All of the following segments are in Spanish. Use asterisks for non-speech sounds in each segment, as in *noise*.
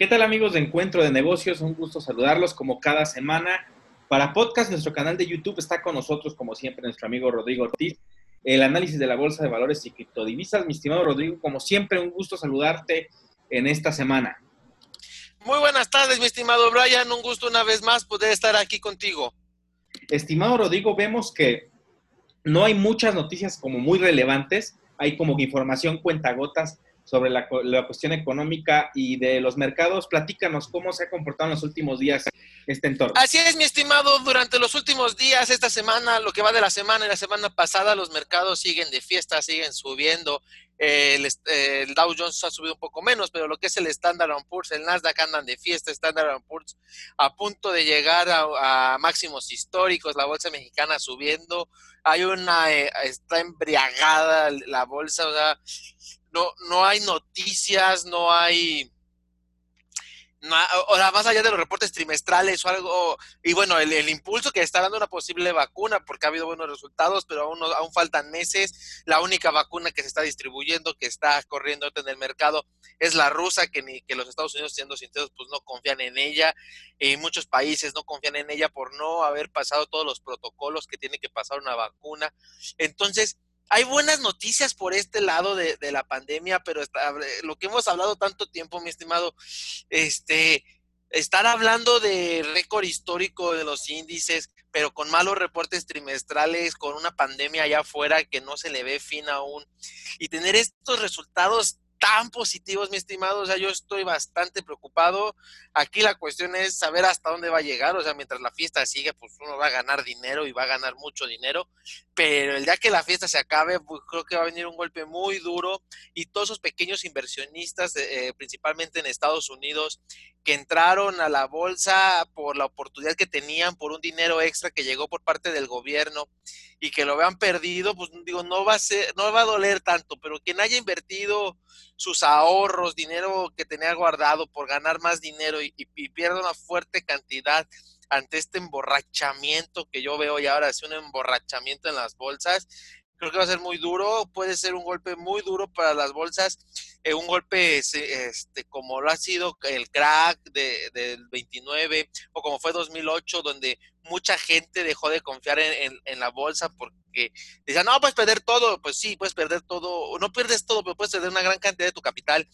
¿Qué tal amigos de Encuentro de Negocios? Un gusto saludarlos como cada semana. Para podcast, nuestro canal de YouTube está con nosotros, como siempre, nuestro amigo Rodrigo Ortiz. El análisis de la Bolsa de Valores y Criptodivisas. Mi estimado Rodrigo, como siempre, un gusto saludarte en esta semana. Muy buenas tardes, mi estimado Brian. Un gusto una vez más poder estar aquí contigo. Estimado Rodrigo, vemos que no hay muchas noticias como muy relevantes. Hay como que información cuentagotas sobre la, cuestión económica y de los mercados. Platícanos cómo se ha comportado en los últimos días este entorno. Así es, mi estimado. Durante los últimos días, esta semana, lo que va de la semana y la semana pasada, los mercados siguen de fiesta, siguen subiendo. El, Dow Jones ha subido un poco menos, pero lo que es el Standard Poor's, el Nasdaq andan de fiesta, Standard Poor's a punto de llegar a, a, máximos históricos, la bolsa mexicana subiendo, hay una, eh, está embriagada la bolsa, o sea, no, no hay noticias, no hay, o sea, más allá de los reportes trimestrales o algo, y bueno, el, impulso que está dando una posible vacuna, porque ha habido buenos resultados, pero aún, aún faltan meses. La única vacuna que se está distribuyendo, que está corriendo en el mercado, es la rusa, que ni que los Estados Unidos, siendo sinceros, pues no confían en ella. Y muchos países no confían en ella por no haber pasado todos los protocolos que tiene que pasar una vacuna. Entonces, hay buenas noticias por este lado de, la pandemia, pero lo que hemos hablado tanto tiempo, mi estimado, este, estar hablando de récord histórico de los índices, pero con malos reportes trimestrales, con una pandemia allá afuera que no se le ve fin aún, y tener estos resultados tan positivos, mi estimado. O sea, yo estoy bastante preocupado. Aquí la cuestión es saber hasta dónde va a llegar. O sea, mientras la fiesta sigue, pues uno va a ganar dinero y va a ganar mucho dinero. Pero el día que la fiesta se acabe, pues creo que va a venir un golpe muy duro. Y todos esos pequeños inversionistas, eh, principalmente en Estados Unidos, que entraron a la bolsa por la oportunidad que tenían, por un dinero extra que llegó por parte del gobierno y que lo vean perdido, pues digo, no va a ser, no va a doler tanto, pero quien haya invertido sus ahorros, dinero que tenía guardado por ganar más dinero y, y, pierda una fuerte cantidad ante este emborrachamiento que yo veo y ahora es un emborrachamiento en las bolsas, creo que va a ser muy duro, puede ser un golpe muy duro para las bolsas, eh, un golpe este, como lo ha sido el crack de, del 29 o como fue 2008, donde mucha gente dejó de confiar en, en, la bolsa porque decían, no, puedes perder todo, pues sí, puedes perder todo, no pierdes todo, pero puedes perder una gran cantidad de tu capital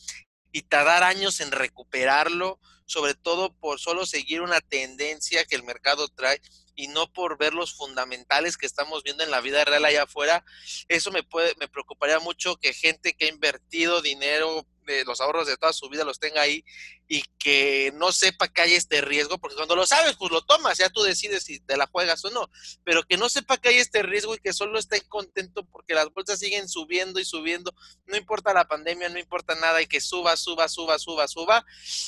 y tardar años en recuperarlo, sobre todo por solo seguir una tendencia que el mercado trae y no por ver los fundamentales que estamos viendo en la vida real allá afuera. Eso me puede, me preocuparía mucho que gente que ha invertido dinero de los ahorros de toda su vida los tenga ahí y que no sepa que hay este riesgo, porque cuando lo sabes, pues lo tomas, ya tú decides si te la juegas o no, pero que no sepa que hay este riesgo y que solo esté contento porque las bolsas siguen subiendo y subiendo, no importa la pandemia, no importa nada, y que suba, suba, suba, suba, suba,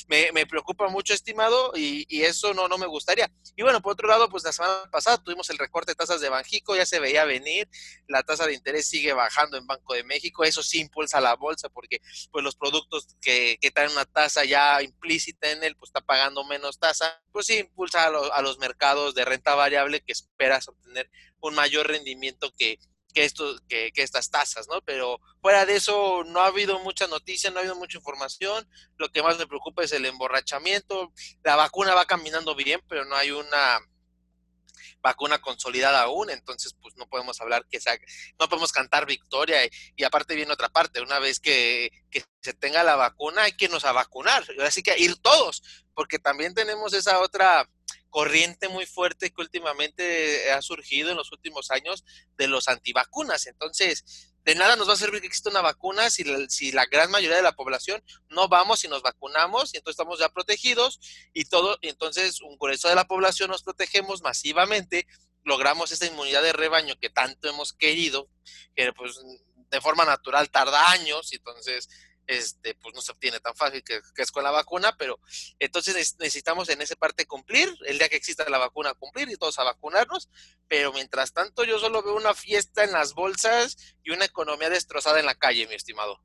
me, me preocupa mucho, estimado, y, y, eso no, no me gustaría. Y bueno, por otro lado, pues la semana pasada tuvimos el recorte de tasas de Banjico, ya se veía venir, la tasa de interés sigue bajando en Banco de México, eso sí impulsa la bolsa porque pues los productos que, que traen una tasa ya implícita en él, pues está pagando menos tasa, pues sí impulsa a, los mercados de renta variable que esperas obtener un mayor rendimiento que, que, estos, que, que, estas tasas, ¿no? Pero fuera de eso no ha habido mucha noticia, no ha habido mucha información. Lo que más me preocupa es el emborrachamiento. La vacuna va caminando bien, pero no hay una vacuna consolidada aún, entonces pues no podemos hablar que sea, no podemos cantar victoria y, aparte viene otra parte, una vez que, que, se tenga la vacuna hay que irnos a vacunar, así que ir todos, porque también tenemos esa otra corriente muy fuerte que últimamente ha surgido en los últimos años de los antivacunas, entonces de nada nos va a servir que exista una vacuna si la, si la gran mayoría de la población no vamos y nos vacunamos y entonces estamos ya protegidos y todo, y entonces un grueso de la población nos protegemos masivamente, logramos esa inmunidad de rebaño que tanto hemos querido, que pues de forma natural tarda años, y entonces este, pues no se obtiene tan fácil que, es con la vacuna, pero entonces necesitamos en esa parte cumplir, el día que exista la vacuna cumplir y todos a vacunarnos, pero mientras tanto yo solo veo una fiesta en las bolsas y una economía destrozada en la calle, mi estimado.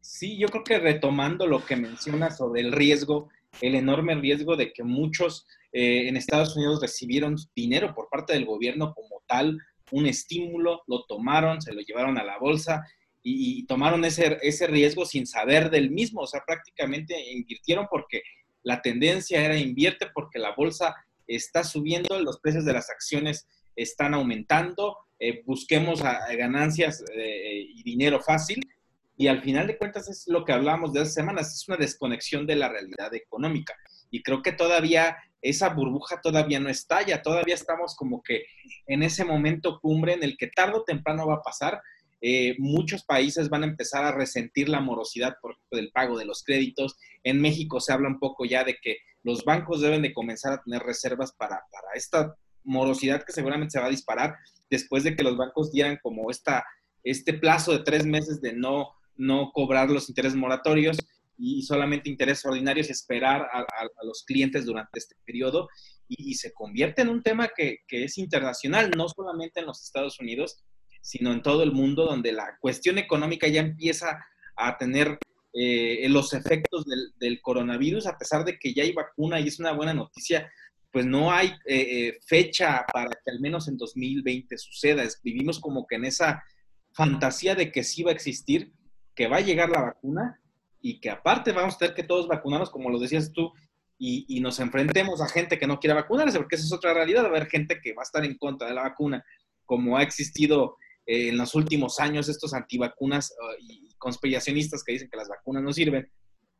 Sí, yo creo que retomando lo que mencionas sobre el riesgo, el enorme riesgo de que muchos eh, en Estados Unidos recibieron dinero por parte del gobierno como tal, un estímulo, lo tomaron, se lo llevaron a la bolsa y, tomaron ese, ese riesgo sin saber del mismo, o sea, prácticamente invirtieron porque la tendencia era invierte porque la bolsa está subiendo, los precios de las acciones están aumentando, eh, busquemos ganancias eh, y dinero fácil. Y al final de cuentas es lo que hablamos de hace semanas, es una desconexión de la realidad económica. Y creo que todavía esa burbuja todavía no estalla, todavía estamos como que en ese momento cumbre en el que tarde o temprano va a pasar. Eh, muchos países van a empezar a resentir la morosidad, por ejemplo, del pago de los créditos. En México se habla un poco ya de que los bancos deben de comenzar a tener reservas para, para esta morosidad que seguramente se va a disparar después de que los bancos dieran como esta, este plazo de tres meses de no, no cobrar los intereses moratorios y solamente intereses ordinarios, esperar a, los clientes durante este periodo y, se convierte en un tema que, que, es internacional, no solamente en los Estados Unidos, sino en todo el mundo, donde la cuestión económica ya empieza a tener eh, los efectos del, coronavirus, a pesar de que ya hay vacuna y es una buena noticia, pues no hay eh, eh, fecha para que al menos en 2020 suceda. vivimos como que en esa fantasía de que sí va a existir, que va a llegar la vacuna y que aparte vamos a tener que todos vacunarnos, como lo decías tú, y, nos enfrentemos a gente que no quiera vacunarse, porque esa es otra realidad, va a haber gente que va a estar en contra de la vacuna, como ha existido eh, en los últimos años estos antivacunas uh, y conspiracionistas que dicen que las vacunas no sirven.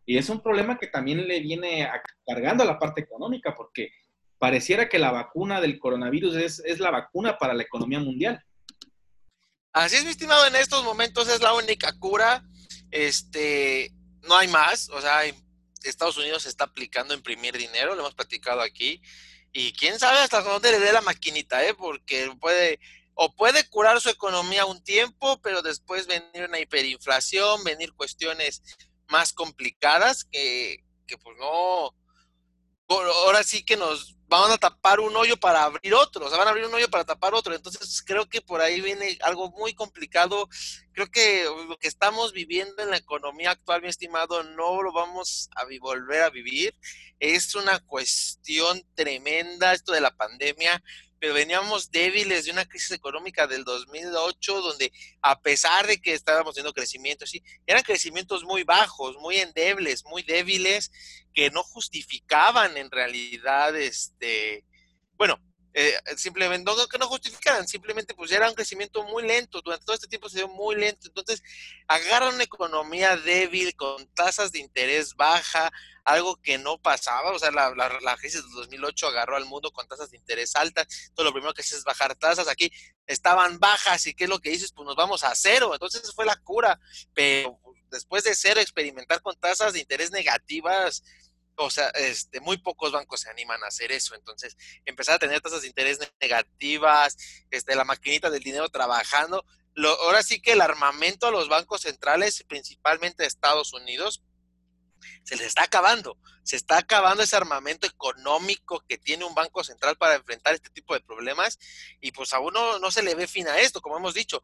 Y es un problema que también le viene cargando a la parte económica, porque pareciera que la vacuna del coronavirus es, la vacuna para la economía mundial. Así es, mi estimado, en estos momentos es la única cura. Este, no hay más. O sea, Estados Unidos está aplicando a imprimir dinero, lo hemos platicado aquí. Y quién sabe hasta dónde le dé la maquinita, ¿eh? Porque puede, o puede curar su economía un tiempo, pero después venir una hiperinflación, venir cuestiones más complicadas que, que pues no, ahora sí que nos van a tapar un hoyo para abrir otro, o sea, van a abrir un hoyo para tapar otro. Entonces, creo que por ahí viene algo muy complicado. Creo que lo que estamos viviendo en la economía actual, mi estimado, no lo vamos a volver a vivir. Es una cuestión tremenda esto de la pandemia pero veníamos débiles de una crisis económica del 2008, donde a pesar de que estábamos teniendo crecimiento, sí, eran crecimientos muy bajos, muy endebles, muy débiles, que no justificaban en realidad, este, bueno, eh, simplemente, no que no justificaran, simplemente pues era un crecimiento muy lento, durante todo este tiempo se dio muy lento, entonces agarra una economía débil con tasas de interés baja, algo que no pasaba, o sea, la, la, crisis del 2008 agarró al mundo con tasas de interés altas, todo lo primero que hace es bajar tasas, aquí estaban bajas y qué es lo que dices, pues nos vamos a cero, entonces fue la cura, pero después de cero experimentar con tasas de interés negativas, o sea, este, muy pocos bancos se animan a hacer eso. Entonces, empezar a tener tasas de interés negativas, este, la maquinita del dinero trabajando. Lo, ahora sí que el armamento a los bancos centrales, principalmente Estados Unidos, se les está acabando. Se está acabando ese armamento económico que tiene un banco central para enfrentar este tipo de problemas y pues a uno no se le ve fin a esto, como hemos dicho.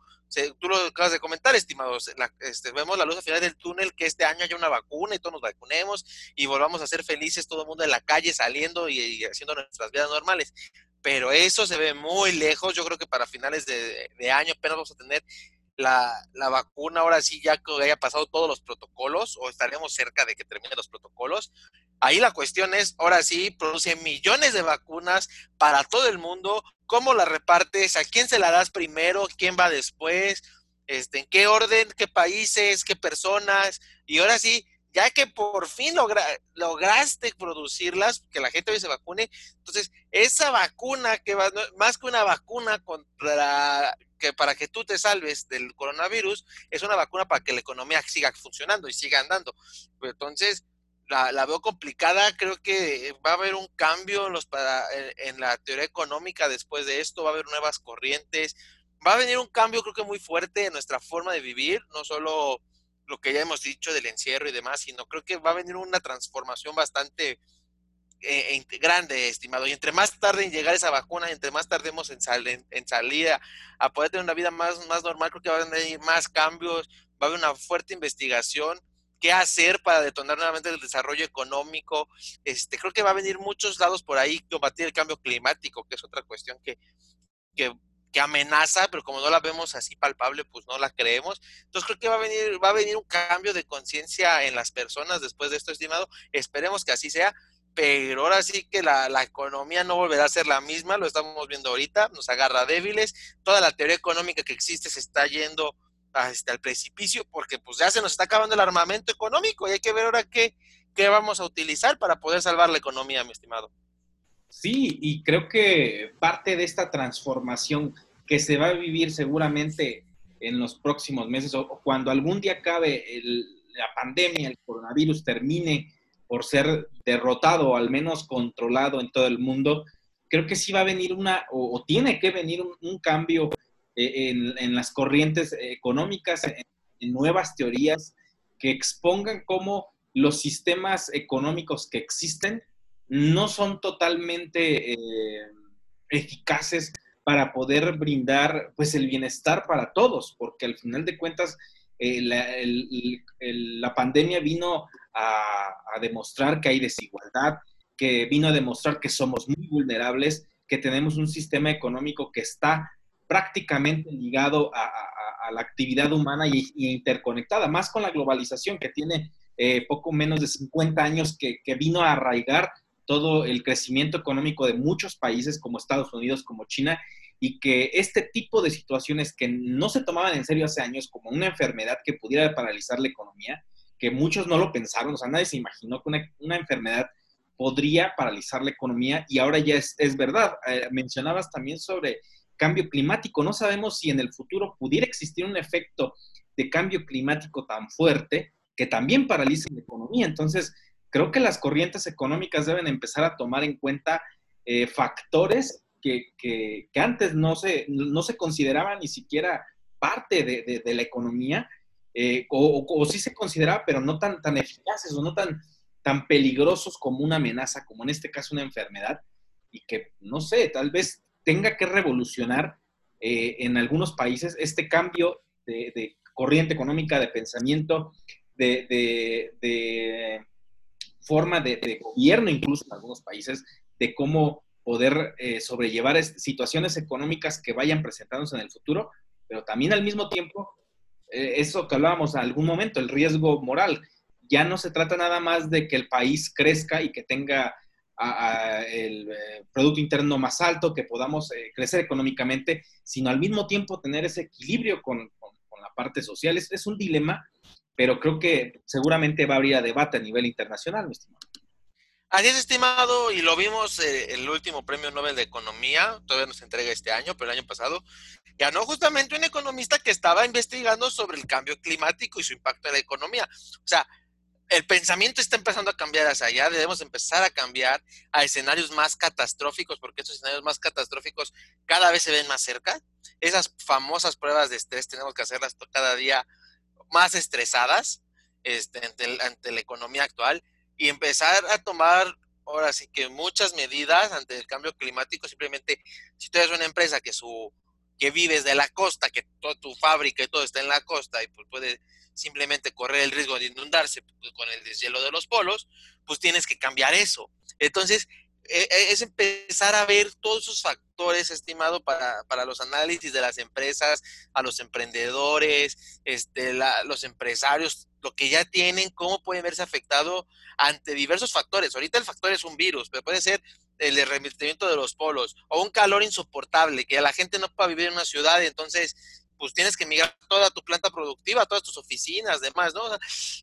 tú lo acabas de comentar, estimados. este, vemos la luz al final del túnel, que este año haya una vacuna y todos nos vacunemos y volvamos a ser felices todo el mundo en la calle saliendo y, haciendo nuestras vidas normales. Pero eso se ve muy lejos. Yo creo que para finales de, de año apenas vamos a tener la, la, vacuna ahora sí ya que haya pasado todos los protocolos o estaremos cerca de que termine los protocolos. Ahí la cuestión es, ahora sí, produce millones de vacunas para todo el mundo. ¿Cómo la repartes? ¿A quién se la das primero? ¿Quién va después? Este, ¿En qué orden? ¿Qué países? ¿Qué personas? Y ahora sí, ya que por fin lograste producirlas, que la gente se vacune, entonces esa vacuna que va, más que una vacuna contra que para que tú te salves del coronavirus, es una vacuna para que la economía siga funcionando y siga andando. Entonces, la, veo complicada, creo que va a haber un cambio en, los para, en la teoría económica después de esto, va a haber nuevas corrientes, va a venir un cambio creo que muy fuerte en nuestra forma de vivir, no solo lo que ya hemos dicho del encierro y demás, sino creo que va a venir una transformación bastante eh, grande, estimado. Y entre más tarde en llegar esa vacuna, entre más tardemos en, en, salir a, poder tener una vida más, más normal, creo que va a venir más cambios, va a haber una fuerte investigación. ¿Qué hacer para detonar nuevamente el desarrollo económico? Este, creo que va a venir muchos lados por ahí combatir el cambio climático, que es otra cuestión que, que que amenaza, pero como no la vemos así palpable, pues no la creemos. Entonces creo que va a venir, va a venir un cambio de conciencia en las personas después de esto, estimado. Esperemos que así sea, pero ahora sí que la, la, economía no volverá a ser la misma, lo estamos viendo ahorita, nos agarra débiles, toda la teoría económica que existe se está yendo hasta este, el precipicio, porque pues ya se nos está acabando el armamento económico y hay que ver ahora qué, qué vamos a utilizar para poder salvar la economía, mi estimado. Sí, y creo que parte de esta transformación que se va a vivir seguramente en los próximos meses o cuando algún día acabe la pandemia, el coronavirus termine por ser derrotado o al menos controlado en todo el mundo, creo que sí va a venir una, o, tiene que venir un, cambio eh, en, las corrientes económicas, en, nuevas teorías que expongan cómo los sistemas económicos que existen no son totalmente eh, eficaces para poder brindar pues el bienestar para todos, porque al final de cuentas eh, la, pandemia vino a, demostrar que hay desigualdad, que vino a demostrar que somos muy vulnerables, que tenemos un sistema económico que está prácticamente ligado a, la actividad humana y, interconectada, más con la globalización que tiene eh, poco menos de 50 años que, que vino a arraigar todo el crecimiento económico de muchos países como Estados Unidos, como China, y que este tipo de situaciones que no se tomaban en serio hace años como una enfermedad que pudiera paralizar la economía, que muchos no lo pensaron, o sea, nadie se imaginó que una, enfermedad podría paralizar la economía y ahora ya es, verdad. Eh, mencionabas también sobre cambio climático. No sabemos si en el futuro pudiera existir un efecto de cambio climático tan fuerte que también paralice la economía. Entonces, creo que las corrientes económicas deben empezar a tomar en cuenta eh, factores que, antes no se, no se consideraban ni siquiera parte de, la economía, eh, o, sí se consideraba, pero no tan, tan eficaces o no tan, tan peligrosos como una amenaza, como en este caso una enfermedad, y que, no sé, tal vez tenga que revolucionar eh, en algunos países este cambio de, corriente económica, de pensamiento, de, forma de, gobierno, incluso en algunos países, de cómo poder eh, sobrellevar situaciones económicas que vayan presentándose en el futuro, pero también al mismo tiempo, eso que hablábamos en algún momento, el riesgo moral. Ya no se trata nada más de que el país crezca y que tenga el eh, Producto Interno más alto, que podamos crecer económicamente, sino al mismo tiempo tener ese equilibrio con, la parte social. Es, es un dilema pero creo que seguramente va a haber debate a nivel internacional, mi estimado. Así es, estimado, y lo vimos eh, el último premio Nobel de Economía, todavía nos entrega este año, pero el año pasado, ganó justamente un economista que estaba investigando sobre el cambio climático y su impacto en la economía. O sea, el pensamiento está empezando a cambiar hacia allá, debemos empezar a cambiar a escenarios más catastróficos, porque esos escenarios más catastróficos cada vez se ven más cerca. Esas famosas pruebas de estrés tenemos que hacerlas cada día más estresadas este, ante, la economía actual y empezar a tomar ahora sí que muchas medidas ante el cambio climático. Simplemente, si tú eres una empresa que su que vives de la costa, que toda tu fábrica y todo está en la costa y pues puede simplemente correr el riesgo de inundarse con el deshielo de los polos, pues tienes que cambiar eso. Entonces, es empezar a ver todos esos factores, estimado, para, para los análisis de las empresas, a los emprendedores, este, los empresarios, lo que ya tienen, cómo pueden verse afectado ante diversos factores. Ahorita el factor es un virus, pero puede ser el derretimiento de los polos o un calor insoportable, que la gente no pueda vivir en una ciudad, entonces pues tienes que migrar toda tu planta productiva, todas tus oficinas, demás, ¿no?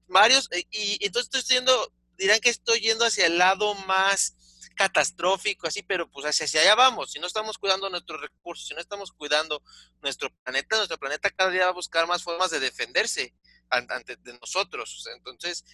varios, y, y entonces estoy yendo, dirán que estoy yendo hacia el lado más catastrófico, así, pero pues hacia, allá vamos. Si no estamos cuidando nuestros recursos, si no estamos cuidando nuestro planeta, nuestro planeta cada día va a buscar más formas de defenderse ante de nosotros. entonces,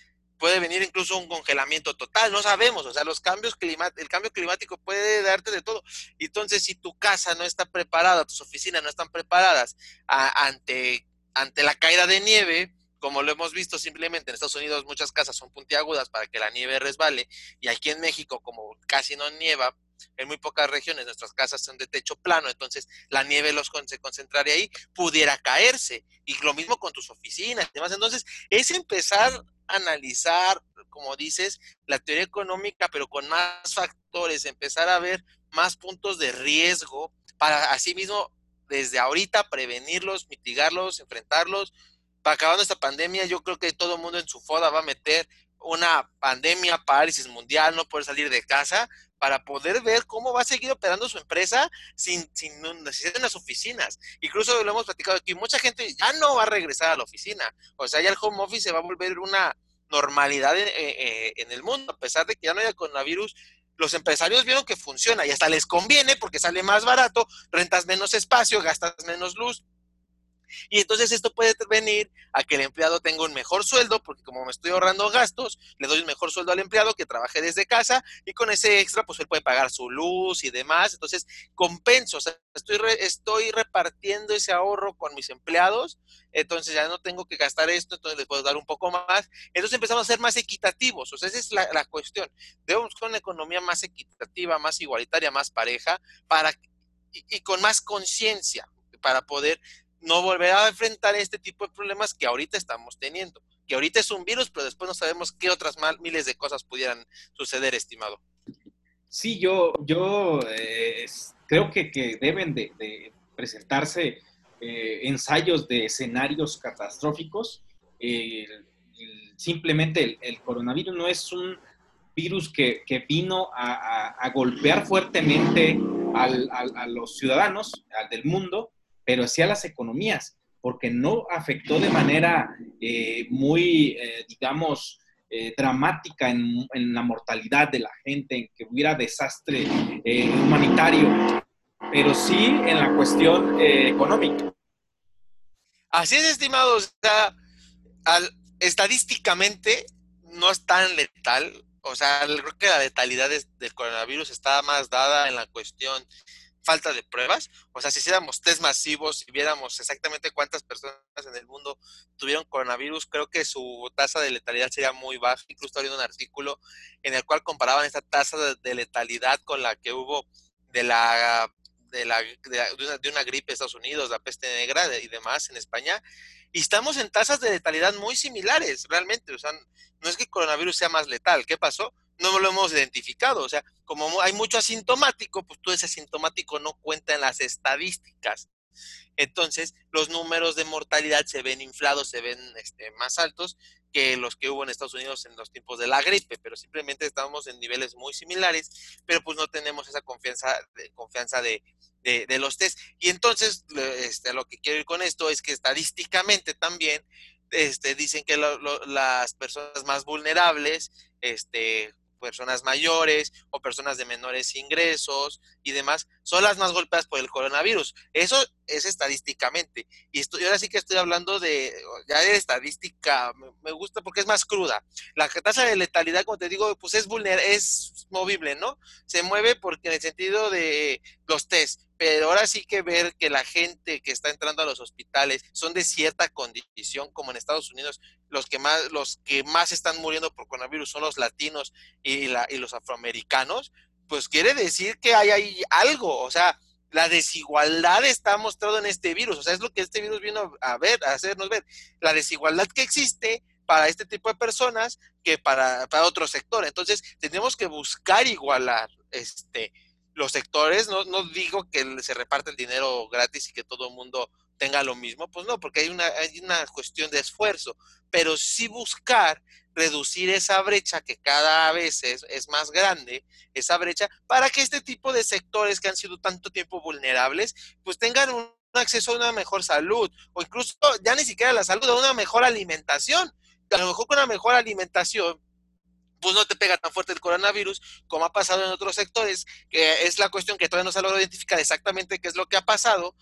puede venir incluso un congelamiento total, no sabemos, o sea, los cambios climáticos, el cambio climático puede darte de todo. Entonces, si tu casa no está preparada, tus oficinas no están preparadas ante, ante la caída de nieve, como lo hemos visto simplemente en Estados Unidos, muchas casas son puntiagudas para que la nieve resbale, y aquí en México, como casi no nieva, en muy pocas regiones nuestras casas son de techo plano, entonces la nieve los se concentraría ahí, pudiera caerse. Y lo mismo con tus oficinas y demás. Entonces, es empezar a analizar, como dices, la teoría económica, pero con más factores, empezar a ver más puntos de riesgo para así mismo desde ahorita prevenirlos, mitigarlos, enfrentarlos. Para acabando esta pandemia, yo creo que todo el mundo en su foda va a meter una pandemia, parálisis mundial, no poder salir de casa, para poder ver cómo va a seguir operando su empresa sin, sin necesidad de las oficinas. Incluso lo hemos platicado aquí, mucha gente ya no va a regresar a la oficina. O sea, ya el home office se va a volver una normalidad en, eh, en el mundo, a pesar de que ya no haya coronavirus. Los empresarios vieron que funciona y hasta les conviene porque sale más barato, rentas menos espacio, gastas menos luz, y entonces esto puede venir a que el empleado tenga un mejor sueldo, porque como me estoy ahorrando gastos, le doy un mejor sueldo al empleado que trabaje desde casa y con ese extra, pues él puede pagar su luz y demás. Entonces, compenso, o sea, estoy, estoy repartiendo ese ahorro con mis empleados, entonces ya no tengo que gastar esto, entonces les puedo dar un poco más. Entonces empezamos a ser más equitativos, o sea, esa es la, la cuestión. Debemos buscar una economía más equitativa, más igualitaria, más pareja, para y con más conciencia para poder no volver a enfrentar este tipo de problemas que ahorita estamos teniendo. Que ahorita es un virus, pero después no sabemos qué otras mal, miles de cosas pudieran suceder, estimado. Sí, yo, yo eh, creo que, que, deben de, presentarse eh, ensayos de escenarios catastróficos. simplemente el, coronavirus no es un virus que, que vino a, golpear fuertemente al, a los ciudadanos del mundo, pero sí a las economías, porque no afectó de manera eh, muy, eh, digamos, eh, dramática en, la mortalidad de la gente, en que hubiera desastre humanitario, pero sí en la cuestión económica. Así es, estimados. estadísticamente no es tan letal. O sea, creo que la letalidad del coronavirus está más dada en la cuestión falta de pruebas. O sea, si hiciéramos test masivos y viéramos exactamente cuántas personas en el mundo tuvieron coronavirus, creo que su tasa de letalidad sería muy baja. Incluso estaba un artículo en el cual comparaban esta tasa de, letalidad con la que hubo de la de, la, de, una, gripe en Estados Unidos, la peste negra y demás en España, y estamos en tasas de letalidad muy similares, realmente. O sea, no es que el coronavirus sea más letal. ¿Qué pasó? no lo hemos identificado. O sea, como hay mucho asintomático, pues todo ese asintomático no cuenta en las estadísticas. Entonces, los números de mortalidad se ven inflados, se ven este, más altos que los que hubo en Estados Unidos en los tiempos de la gripe, pero simplemente estamos en niveles muy similares, pero pues no tenemos esa confianza de, confianza de, de, los test. Y entonces, este, lo que quiero ir con esto es que estadísticamente también este, dicen que las personas más vulnerables, este, personas mayores o personas de menores ingresos y demás, son las más golpeadas por el coronavirus. Eso es estadísticamente. Y estoy, ahora sí que estoy hablando de, ya de estadística, me, gusta porque es más cruda. La tasa de letalidad, como te digo, pues es vulnerable, es movible, ¿no? Se mueve porque en el sentido de los test pero ahora sí que ver que la gente que está entrando a los hospitales son de cierta condición, como en Estados Unidos, los que más, los que más están muriendo por coronavirus son los latinos y, la, y los afroamericanos, pues quiere decir que hay ahí algo, o sea, la desigualdad está mostrado en este virus, o sea, es lo que este virus vino a ver, a hacernos ver, la desigualdad que existe para este tipo de personas que para, para otro sector. Entonces, tenemos que buscar igualar este los sectores, no, no digo que se reparte el dinero gratis y que todo el mundo tenga lo mismo, pues no, porque hay una, hay una cuestión de esfuerzo, pero sí buscar reducir esa brecha que cada vez es, más grande, esa brecha, para que este tipo de sectores que han sido tanto tiempo vulnerables, pues tengan un acceso a una mejor salud, o incluso ya ni siquiera la salud, a una mejor alimentación. A lo mejor con una mejor alimentación pues no te pega tan fuerte el coronavirus como ha pasado en otros sectores, que es la cuestión que todavía no se ha logrado identificar exactamente qué es lo que ha pasado,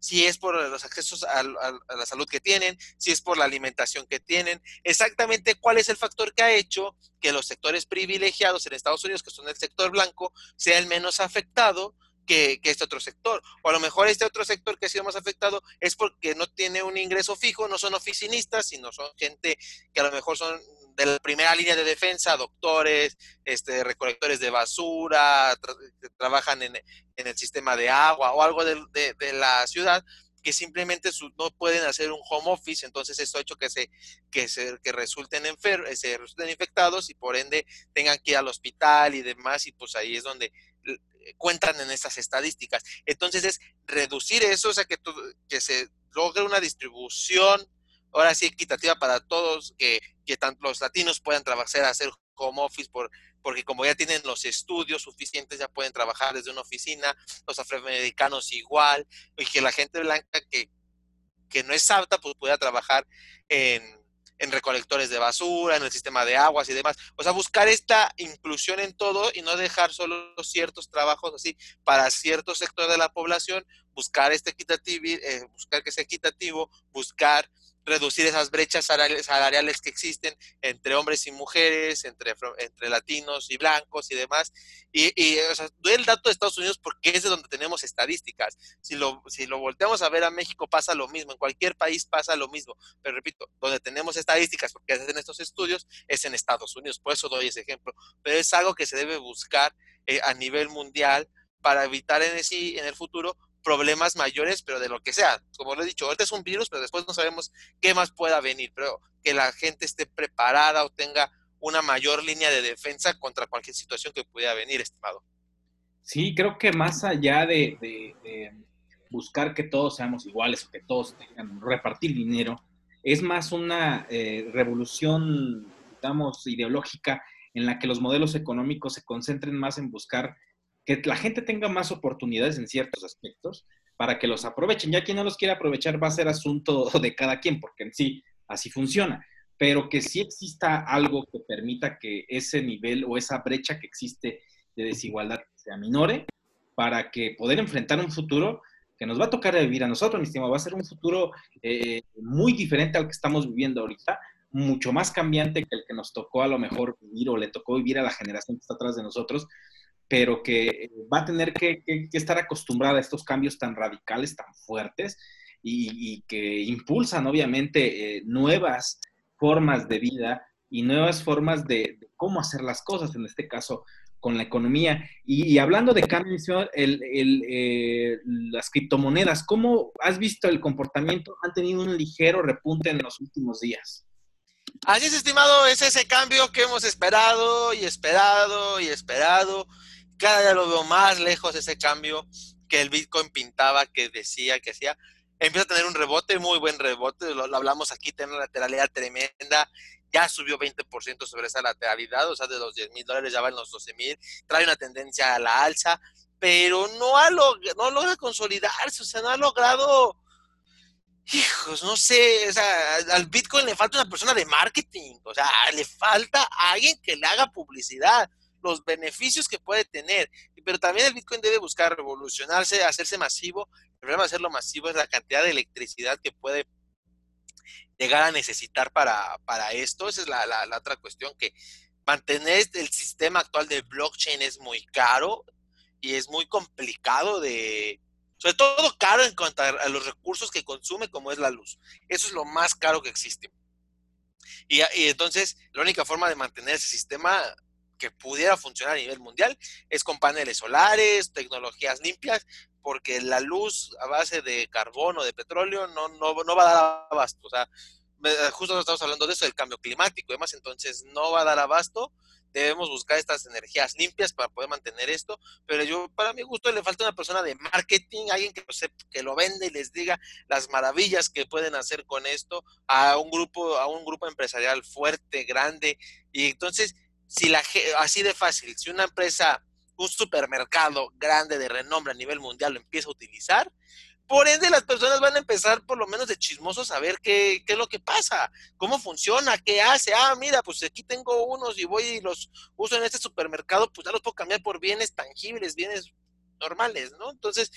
si es por los accesos a, la salud que tienen, si es por la alimentación que tienen, exactamente cuál es el factor que ha hecho que los sectores privilegiados en Estados Unidos, que son el sector blanco, sea el menos afectado que, que, este otro sector. O a lo mejor este otro sector que ha sido más afectado es porque no tiene un ingreso fijo, no son oficinistas, sino son gente que a lo mejor son de la primera línea de defensa, doctores, este, recolectores de basura, que trabajan en, el sistema de agua o algo de, la ciudad, que simplemente no pueden hacer un home office, entonces esto ha hecho que se, que se que resulten enfermos, se resulten infectados y por ende tengan que ir al hospital y demás, y pues ahí es donde cuentan en estas estadísticas. Entonces es reducir eso, o sea, que, que se logre una distribución ahora sí equitativa para todos, que, que tanto los latinos puedan trabajar, hacer home office, por, porque como ya tienen los estudios suficientes, ya pueden trabajar desde una oficina, los afroamericanos igual, y que la gente blanca que, que no es apta, pues pueda trabajar en, en recolectores de basura, en el sistema de aguas y demás. O sea, buscar esta inclusión en todo y no dejar solo ciertos trabajos así para cierto sector de la población, buscar este equitativo, eh, buscar que sea equitativo, buscar reducir esas brechas salariales que existen entre hombres y mujeres, entre, entre latinos y blancos y demás. Y, y o sea, doy el dato de Estados Unidos porque es de donde tenemos estadísticas. Si lo, si lo volteamos a ver a México pasa lo mismo, en cualquier país pasa lo mismo. Pero repito, donde tenemos estadísticas, porque hacen estos estudios, es en Estados Unidos. Por eso doy ese ejemplo. Pero es algo que se debe buscar eh, a nivel mundial para evitar en, ese, en el futuro problemas mayores, pero de lo que sea. Como lo he dicho, ahorita es un virus, pero después no sabemos qué más pueda venir, pero que la gente esté preparada o tenga una mayor línea de defensa contra cualquier situación que pueda venir, estimado. Sí, creo que más allá de, buscar que todos seamos iguales o que todos tengan repartir dinero, es más una eh, revolución, digamos, ideológica en la que los modelos económicos se concentren más en buscar que la gente tenga más oportunidades en ciertos aspectos para que los aprovechen. Ya quien no los quiere aprovechar va a ser asunto *laughs* de cada quien, porque en sí así funciona, pero que sí exista algo que permita que ese nivel o esa brecha que existe de desigualdad se aminore para que poder enfrentar un futuro que nos va a tocar vivir a nosotros, mi estimado, va a ser un futuro eh, muy diferente al que estamos viviendo ahorita, mucho más cambiante que el que nos tocó a lo mejor vivir o le tocó vivir a la generación que está atrás de nosotros, pero que va a tener que, estar acostumbrada a estos cambios tan radicales, tan fuertes, y, que impulsan obviamente eh, nuevas formas de vida y nuevas formas de, cómo hacer las cosas, en este caso con la economía. Y, hablando de cambios, el, eh, las criptomonedas, ¿cómo has visto el comportamiento? Han tenido un ligero repunte en los últimos días. Así es, estimado, es ese cambio que hemos esperado y esperado y esperado cada día lo veo más lejos ese cambio que el Bitcoin pintaba, que decía, que hacía. Empieza a tener un rebote, muy buen rebote, lo, hablamos aquí, tiene una lateralidad tremenda, ya subió 20% sobre esa lateralidad, o sea, de los 10 mil dólares ya va en los 12 mil, trae una tendencia a la alza, pero no, ha no logra consolidarse, o sea, no ha logrado, hijos, no sé, o sea, al Bitcoin le falta una persona de marketing, o sea, le falta alguien que le haga publicidad los beneficios que puede tener. Pero también el Bitcoin debe buscar revolucionarse, hacerse masivo. El problema de hacerlo masivo es la cantidad de electricidad que puede llegar a necesitar para, esto. Esa es la, otra cuestión, que mantener el sistema actual de blockchain es muy caro y es muy complicado de, sobre todo caro en cuanto a, los recursos que consume, como es la luz. Eso es lo más caro que existe. Y, entonces, la única forma de mantener ese sistema que pudiera funcionar a nivel mundial es con paneles solares, tecnologías limpias, porque la luz a base de carbón o de petróleo no, no, no va a dar abasto. O sea, justo estamos hablando de eso, del cambio climático y demás, entonces no va a dar abasto. Debemos buscar estas energías limpias para poder mantener esto, pero yo, para mi gusto, le falta una persona de marketing, alguien que, que lo vende y les diga las maravillas que pueden hacer con esto a un grupo, a un grupo empresarial fuerte, grande, y entonces si la así de fácil, si una empresa, un supermercado grande de renombre a nivel mundial lo empieza a utilizar, por ende las personas van a empezar por lo menos de chismosos a ver qué, qué, es lo que pasa, cómo funciona, qué hace. Ah, mira, pues aquí tengo unos y voy y los uso en este supermercado, pues ya los puedo cambiar por bienes tangibles, bienes normales, ¿no? Entonces,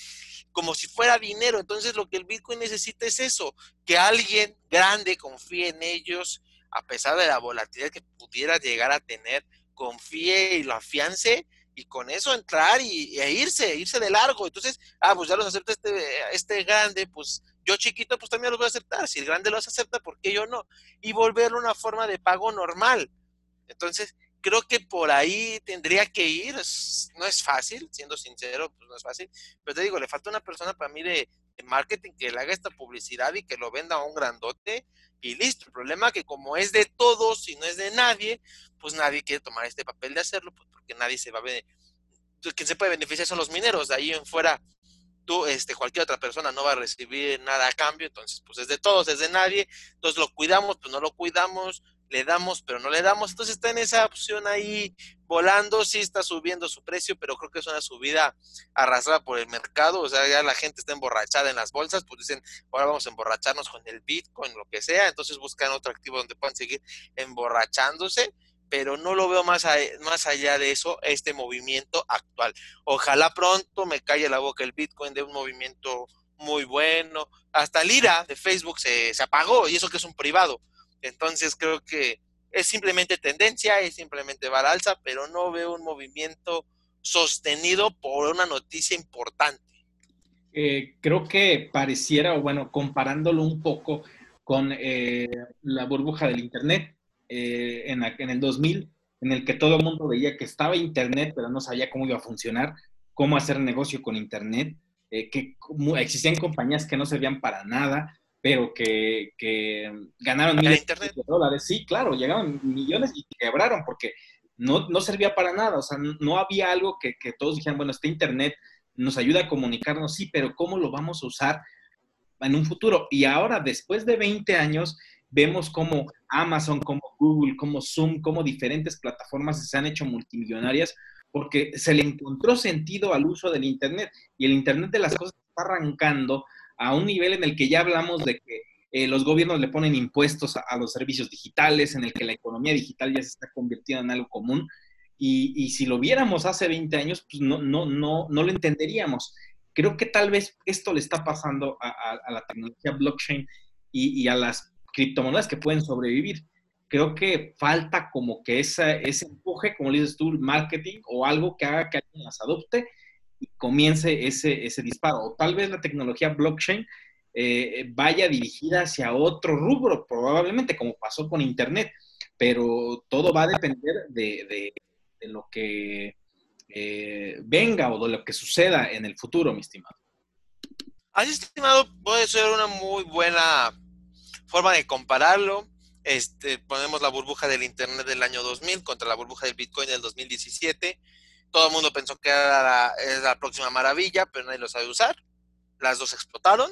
como si fuera dinero. Entonces, lo que el Bitcoin necesita es eso, que alguien grande confíe en ellos, a pesar de la volatilidad que pudiera llegar a tener, confíe y lo afiance y con eso entrar y, e irse, irse de largo. Entonces, ah, pues ya los acepta este, este grande, pues yo chiquito, pues también los voy a aceptar. Si el grande los acepta, ¿por qué yo no? Y volverlo una forma de pago normal. Entonces, creo que por ahí tendría que ir. no es fácil, siendo sincero, pues no es fácil. Pero te digo, le falta una persona para mí de, marketing que le haga esta publicidad y que lo venda a un grandote y listo. El problema es que como es de todos y no es de nadie, pues nadie quiere tomar este papel de hacerlo, pues porque nadie se va a quien se puede beneficiar son los mineros, de ahí en fuera tú, este, cualquier otra persona no va a recibir nada a cambio, entonces, pues es de todos, es de nadie, entonces lo cuidamos, pues no lo cuidamos, le damos, pero no le damos, entonces está en esa opción ahí volando, sí está subiendo su precio, pero creo que es una subida arrastrada por el mercado, o sea, ya la gente está emborrachada en las bolsas, pues dicen, ahora vamos a emborracharnos con el Bitcoin, lo que sea, entonces buscan otro activo donde puedan seguir emborrachándose, pero no lo veo más, más allá de eso, este movimiento actual. Ojalá pronto me calle la boca el Bitcoin de un movimiento muy bueno. Hasta Lira de Facebook se, se apagó y eso que es un privado. Entonces creo que es simplemente tendencia, es simplemente va al alza, pero no veo un movimiento sostenido por una noticia importante. Eh, creo que pareciera, o bueno, comparándolo un poco con eh, la burbuja del Internet eh, en, en, el 2000, en el que todo el mundo veía que estaba Internet, pero no sabía cómo iba a funcionar, cómo hacer negocio con Internet, que existían compañías que no servían para nada, pero que, ganaron miles de dólares. Sí, claro, llegaron millones y quebraron porque no, no servía para nada. O sea, no había algo que, todos dijeran, bueno, este Internet nos ayuda a comunicarnos, sí, pero ¿cómo lo vamos a usar en un futuro? Y ahora, después de 20 años, vemos cómo Amazon, como Google, como Zoom, como diferentes plataformas se han hecho multimillonarias porque se le encontró sentido al uso del Internet y el Internet de las cosas está arrancando a un nivel en el que ya hablamos de que eh, los gobiernos le ponen impuestos a, los servicios digitales, en el que la economía digital ya se está convirtiendo en algo común. Y, si lo viéramos hace 20 años, pues no, no, no, no lo entenderíamos. Creo que tal vez esto le está pasando a, la tecnología blockchain y, a las criptomonedas que pueden sobrevivir. Creo que falta como que ese empuje, como le dices tú, marketing o algo que haga que alguien las adopte y comience ese, ese disparo. O tal vez la tecnología blockchain eh, vaya dirigida hacia otro rubro, probablemente como pasó con Internet, pero todo va a depender de, lo que eh, venga o de lo que suceda en el futuro, mi estimado. Así, estimado, puede ser una muy buena forma de compararlo. Este, ponemos la burbuja del Internet del año 2000 contra la burbuja del Bitcoin del 2017 todo el mundo pensó que era la, próxima maravilla, pero nadie lo sabe usar. Las dos explotaron.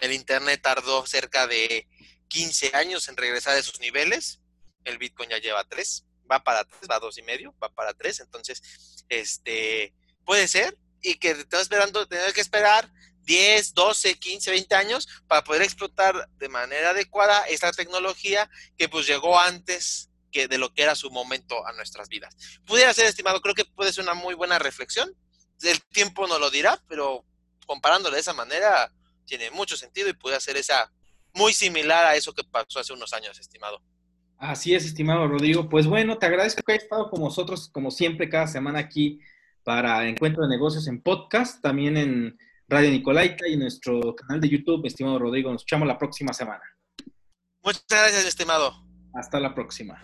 El Internet tardó cerca de 15 años en regresar a esos niveles. El Bitcoin ya lleva tres, va para tres, va a dos y medio, va para tres. Entonces, este, puede ser y que te esperando, tener que esperar 10, 12, 15, 20 años para poder explotar de manera adecuada esta tecnología que pues llegó antes que de lo que era su momento a nuestras vidas. Pudiera ser estimado, creo que puede ser una muy buena reflexión. El tiempo no lo dirá, pero comparándolo de esa manera tiene mucho sentido y puede ser esa muy similar a eso que pasó hace unos años, estimado. Así es, estimado Rodrigo. Pues bueno, te agradezco que hayas estado con nosotros, como siempre, cada semana aquí para Encuentro de Negocios en podcast, también en Radio Nicolaita y en nuestro canal de YouTube, estimado Rodrigo. Nos escuchamos la próxima semana. Muchas gracias, estimado. Hasta la próxima.